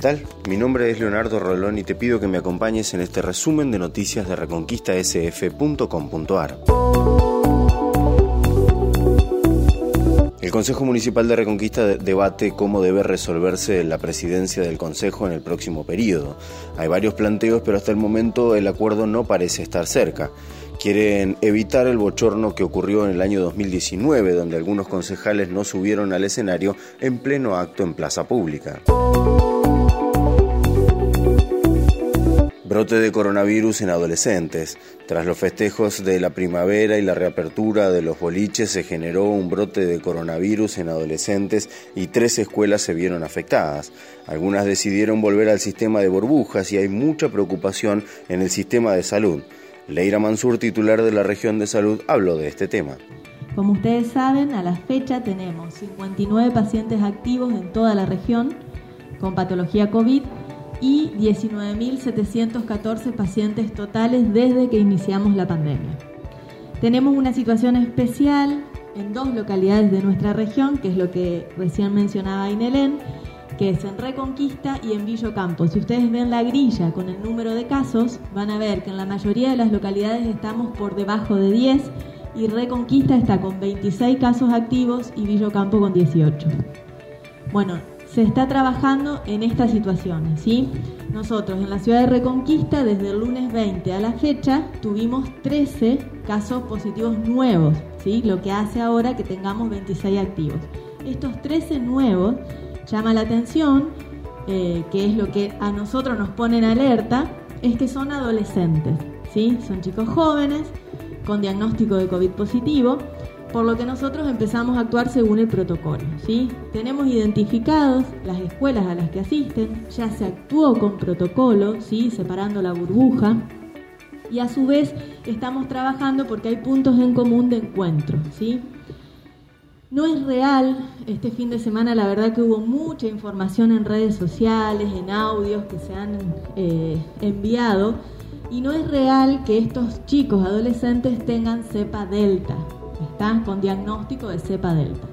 ¿Qué tal? Mi nombre es Leonardo Rolón y te pido que me acompañes en este resumen de noticias de reconquistasf.com.ar. El Consejo Municipal de Reconquista debate cómo debe resolverse la presidencia del Consejo en el próximo periodo. Hay varios planteos, pero hasta el momento el acuerdo no parece estar cerca. Quieren evitar el bochorno que ocurrió en el año 2019, donde algunos concejales no subieron al escenario en pleno acto en plaza pública. Brote de coronavirus en adolescentes. Tras los festejos de la primavera y la reapertura de los boliches se generó un brote de coronavirus en adolescentes y tres escuelas se vieron afectadas. Algunas decidieron volver al sistema de burbujas y hay mucha preocupación en el sistema de salud. Leira Mansur, titular de la región de salud, habló de este tema. Como ustedes saben, a la fecha tenemos 59 pacientes activos en toda la región con patología COVID y 19.714 pacientes totales desde que iniciamos la pandemia. Tenemos una situación especial en dos localidades de nuestra región, que es lo que recién mencionaba Inelén, que es en Reconquista y en Villo Campo. Si ustedes ven la grilla con el número de casos, van a ver que en la mayoría de las localidades estamos por debajo de 10 y Reconquista está con 26 casos activos y Villo Campo con 18. Bueno, se está trabajando en estas situaciones, ¿sí? Nosotros en la ciudad de Reconquista, desde el lunes 20 a la fecha, tuvimos 13 casos positivos nuevos, ¿sí? Lo que hace ahora que tengamos 26 activos. Estos 13 nuevos llama la atención, eh, que es lo que a nosotros nos pone en alerta, es que son adolescentes, ¿sí? Son chicos jóvenes con diagnóstico de COVID positivo, por lo que nosotros empezamos a actuar según el protocolo, ¿sí? Tenemos identificados las escuelas a las que asisten, ya se actuó con protocolo, ¿sí? Separando la burbuja, y a su vez estamos trabajando porque hay puntos en común de encuentro, ¿sí? No es real, este fin de semana la verdad que hubo mucha información en redes sociales, en audios que se han eh, enviado, y no es real que estos chicos adolescentes tengan cepa delta, están con diagnóstico de cepa delta.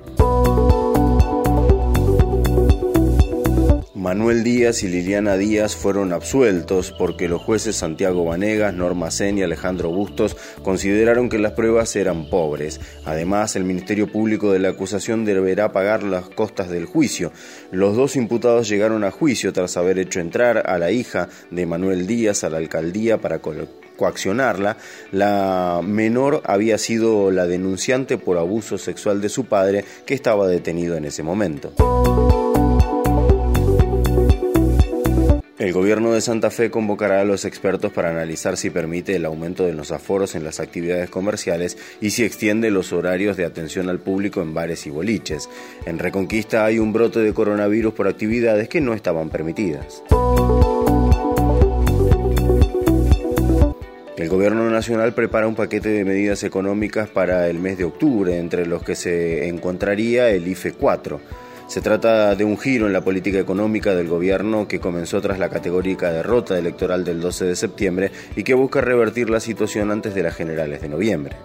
Manuel Díaz y Liliana Díaz fueron absueltos porque los jueces Santiago Vanegas, Norma Sen y Alejandro Bustos consideraron que las pruebas eran pobres. Además, el Ministerio Público de la acusación deberá pagar las costas del juicio. Los dos imputados llegaron a juicio tras haber hecho entrar a la hija de Manuel Díaz a la alcaldía para coaccionarla. La menor había sido la denunciante por abuso sexual de su padre, que estaba detenido en ese momento. El gobierno de Santa Fe convocará a los expertos para analizar si permite el aumento de los aforos en las actividades comerciales y si extiende los horarios de atención al público en bares y boliches. En Reconquista hay un brote de coronavirus por actividades que no estaban permitidas. El Gobierno Nacional prepara un paquete de medidas económicas para el mes de octubre, entre los que se encontraría el IFE 4. Se trata de un giro en la política económica del gobierno que comenzó tras la categórica derrota electoral del 12 de septiembre y que busca revertir la situación antes de las generales de noviembre.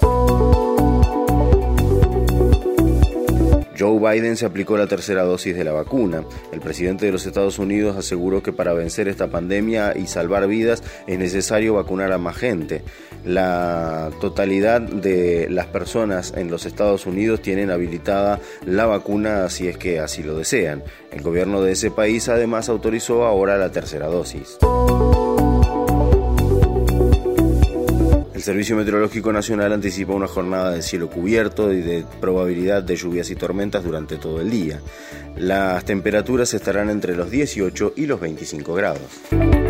Joe Biden se aplicó la tercera dosis de la vacuna. El presidente de los Estados Unidos aseguró que para vencer esta pandemia y salvar vidas es necesario vacunar a más gente. La totalidad de las personas en los Estados Unidos tienen habilitada la vacuna si es que así lo desean. El gobierno de ese país además autorizó ahora la tercera dosis. El Servicio Meteorológico Nacional anticipa una jornada de cielo cubierto y de probabilidad de lluvias y tormentas durante todo el día. Las temperaturas estarán entre los 18 y los 25 grados.